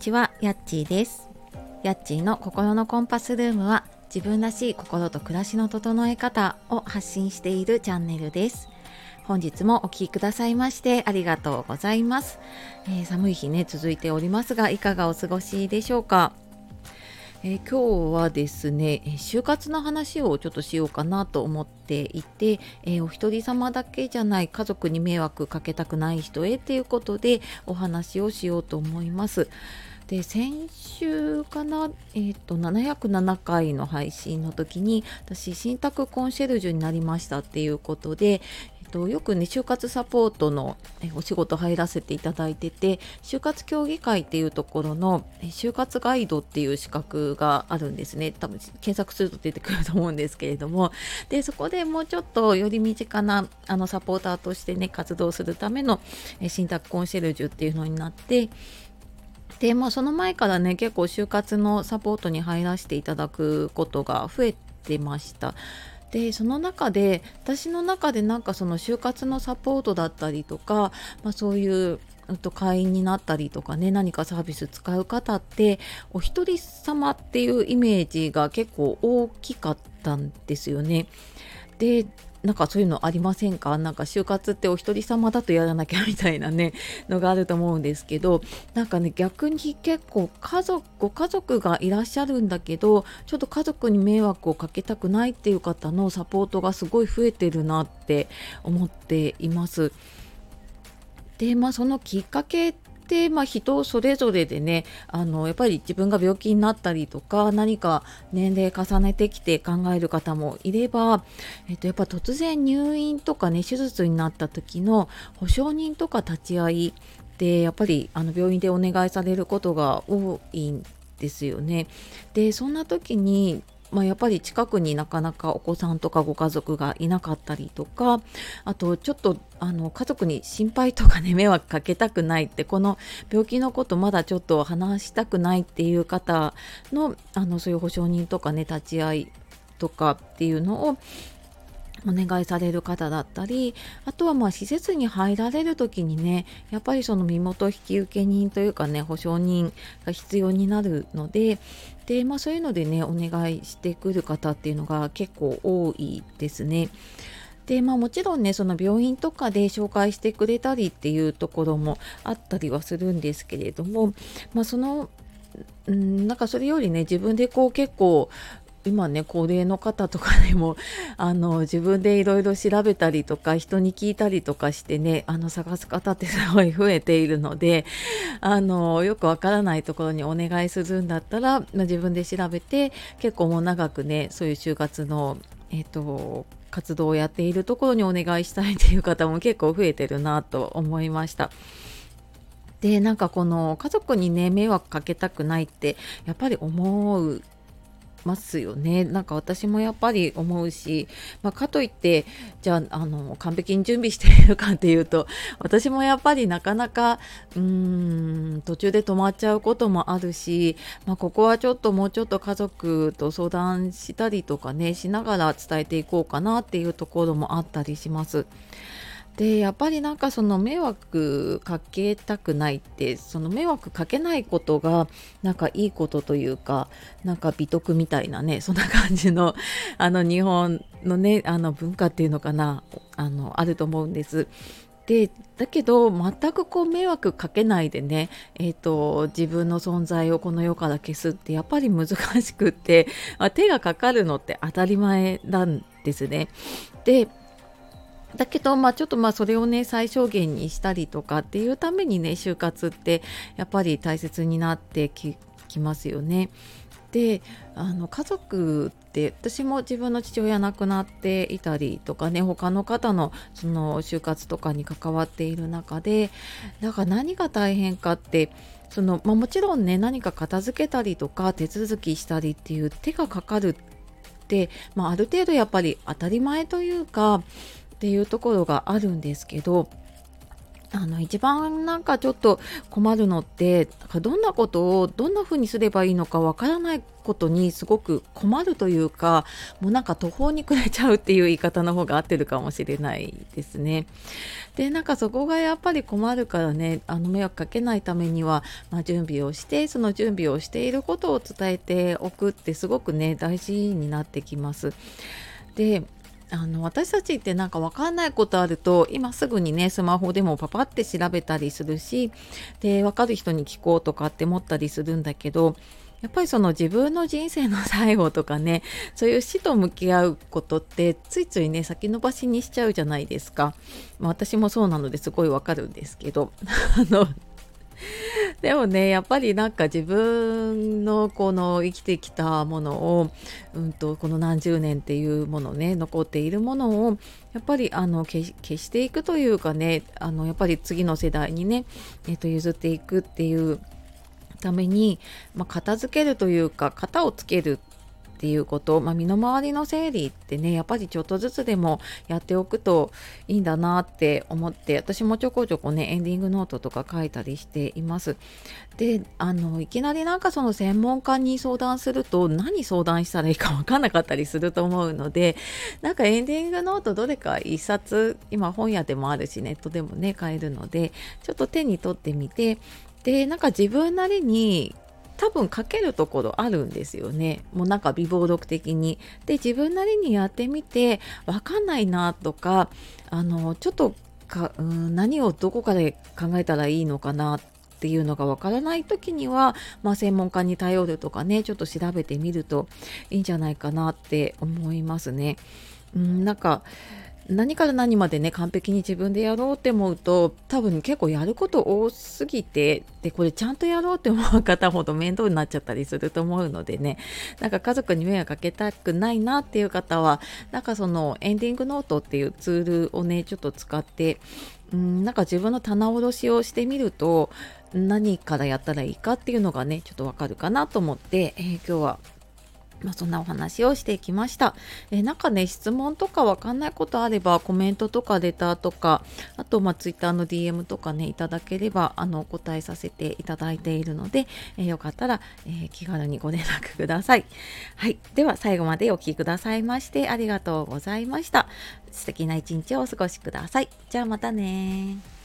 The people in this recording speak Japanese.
ちは、やっちーです。やっちーの心のコンパスルームは自分らしい心と暮らしの整え方を発信しているチャンネルです。本日もお聴きくださいましてありがとうございます、えー、寒い日ね続いておりますがいかがお過ごしでしょうか？えー、今日はですね就活の話をちょっとしようかなと思っていて、えー、お一人様だけじゃない家族に迷惑かけたくない人へということでお話をしようと思います。で先週かな、えーと、707回の配信の時に私信託コンシェルジュになりましたっていうことで、とよくね就活サポートのお仕事入らせていただいてて就活協議会っていうところの就活ガイドっていう資格があるんですね。多分検索すると出てくると思うんですけれども。でそこでもうちょっとより身近なあのサポーターとしてね活動するための信託コンシェルジュっていうのになってでまあその前からね結構就活のサポートに入らせていただくことが増えてましたでその中で私の中でなんかその就活のサポートだったりとか、まあ、そういうと会員になったりとかね何かサービス使う方ってお一人様っていうイメージが結構大きかったんですよね。でなんかそういうのありませんか？なんか就活ってお一人様だとやらなきゃみたいなね のがあると思うんですけどなんかね逆に結構家族ご家族がいらっしゃるんだけどちょっと家族に迷惑をかけたくないっていう方のサポートがすごい増えてるなって思っています。でまあそのきっかけ、まあ、人それぞれでねあのやっぱり自分が病気になったりとか何か年齢重ねてきて考える方もいれば、えっと、やっぱ突然入院とかね手術になった時の保証人とか立ち会いでやっぱりあの病院でお願いされることが多いんですよね。でそんな時にまあ、やっぱり近くになかなかお子さんとかご家族がいなかったりとかあとちょっとあの家族に心配とかね迷惑かけたくないってこの病気のことまだちょっと話したくないっていう方のあのそういう保証人とかね立ち会いとかっていうのをお願いされる方だったりあとはまあ施設に入られる時にねやっぱりその身元引受人というかね保証人が必要になるのでで、まあ、そういうのでねお願いしてくる方っていうのが結構多いですね。でまあ、もちろんねその病院とかで紹介してくれたりっていうところもあったりはするんですけれども、まあ、そのんなんかそれよりね自分でこう結構今ね高齢の方とかでも あの自分でいろいろ調べたりとか人に聞いたりとかしてねあの探す方ってすごい増えているのであのよくわからないところにお願いするんだったら、まあ、自分で調べて結構もう長くねそういう就活のえっ、と活動をやっているところにお願いしたいっていう方も結構増えてるなと思いました。でなんかこの家族にね迷惑かけたくないってやっぱり思うますよねなんか私もやっぱり思うし、まあ、かといってじゃああの完璧に準備しているかっていうと私もやっぱりなかなかうーん途中で止まっちゃうこともあるし、まあ、ここはちょっともうちょっと家族と相談したりとかねしながら伝えていこうかなっていうところもあったりします。でやっぱりなんかその迷惑かけたくないってその迷惑かけないことがなんかいいことというかなんか美徳みたいなねそんな感じの あの日本のねあの文化っていうのかなあのあると思うんです。でだけど全くこう迷惑かけないでね、えーと、自分の存在をこの世から消すってやっぱり難しくって、まあ、手がかかるのって当たり前なんですね。でだけど、まあ、ちょっとまあそれをね最小限にしたりとかっていうためにね就活ってやっぱり大切になってきますよね。であの家族って私も自分の父親亡くなっていたりとかね他の方のその就活とかに関わっている中でだから何が大変かってその、まあ、もちろんね何か片付けたりとか手続きしたりっていう手がかかるって、まあ、ある程度やっぱり当たり前というかっていうところがあるんですけどあの一番なんかちょっと困るのってどんなことをどんな風にすればいいのかわからないことにすごく困るというかもうなんか途方に暮れちゃうっていう言い方の方が合ってるかもしれないですね。でなんかそこがやっぱり困るからねあの迷惑かけないためには、まあ、準備をしてその準備をしていることを伝えておくってすごくね大事になってきます。であの私たちってなんか分かんないことあると今すぐにねスマホでもパパって調べたりするしで分かる人に聞こうとかって思ったりするんだけどやっぱりその自分の人生の最後とかねそういう死と向き合うことってついついね先延ばしにしちゃうじゃないですか、まあ、私もそうなのですごいわかるんですけど。あの でもねやっぱりなんか自分のこの生きてきたものを、うんと、この何十年っていうものね残っているものをやっぱりあの消していくというかねあのやっぱり次の世代にね、えー、と譲っていくっていうために、まあ、片付けるというか型をつけるっていうこと、まあ、身の回りの整理ってねやっぱりちょっとずつでもやっておくといいんだなって思って私もちょこちょこねエンディングノートとか書いたりしています。であのいきなりなんかその専門家に相談すると何相談したらいいか分かんなかったりすると思うのでなんかエンディングノートどれか1冊今本屋でもあるしネットでもね買えるのでちょっと手に取ってみてでなんか自分なりに多分書けるところあるんですよね。もうなんか微暴録的に。で自分なりにやってみて分かんないなとかあのちょっとかうん何をどこかで考えたらいいのかなっていうのがわからない時には、まあ、専門家に頼るとかねちょっと調べてみるといいんじゃないかなって思いますね。うんなんか何から何までね完璧に自分でやろうって思うと多分結構やること多すぎてでこれちゃんとやろうって思う方ほど面倒になっちゃったりすると思うのでね。なんか家族に迷惑かけたくないなっていう方はなんかそのエンディングノートっていうツールをねちょっと使ってうんなんか自分の棚卸しをしてみると何からやったらいいかっていうのがねちょっとわかるかなと思って、えー、今日はまあ、そんなお話をしてきました。えなんかね、質問とかわかんないことあれば、コメントとかレターとか、あと、まあ、Twitter の DM とかね、いただければ、あの、お答えさせていただいているので、えよかったら、えー、気軽にご連絡ください。はい。では、最後までお聴きくださいまして、ありがとうございました。素敵な一日をお過ごしください。じゃあまたね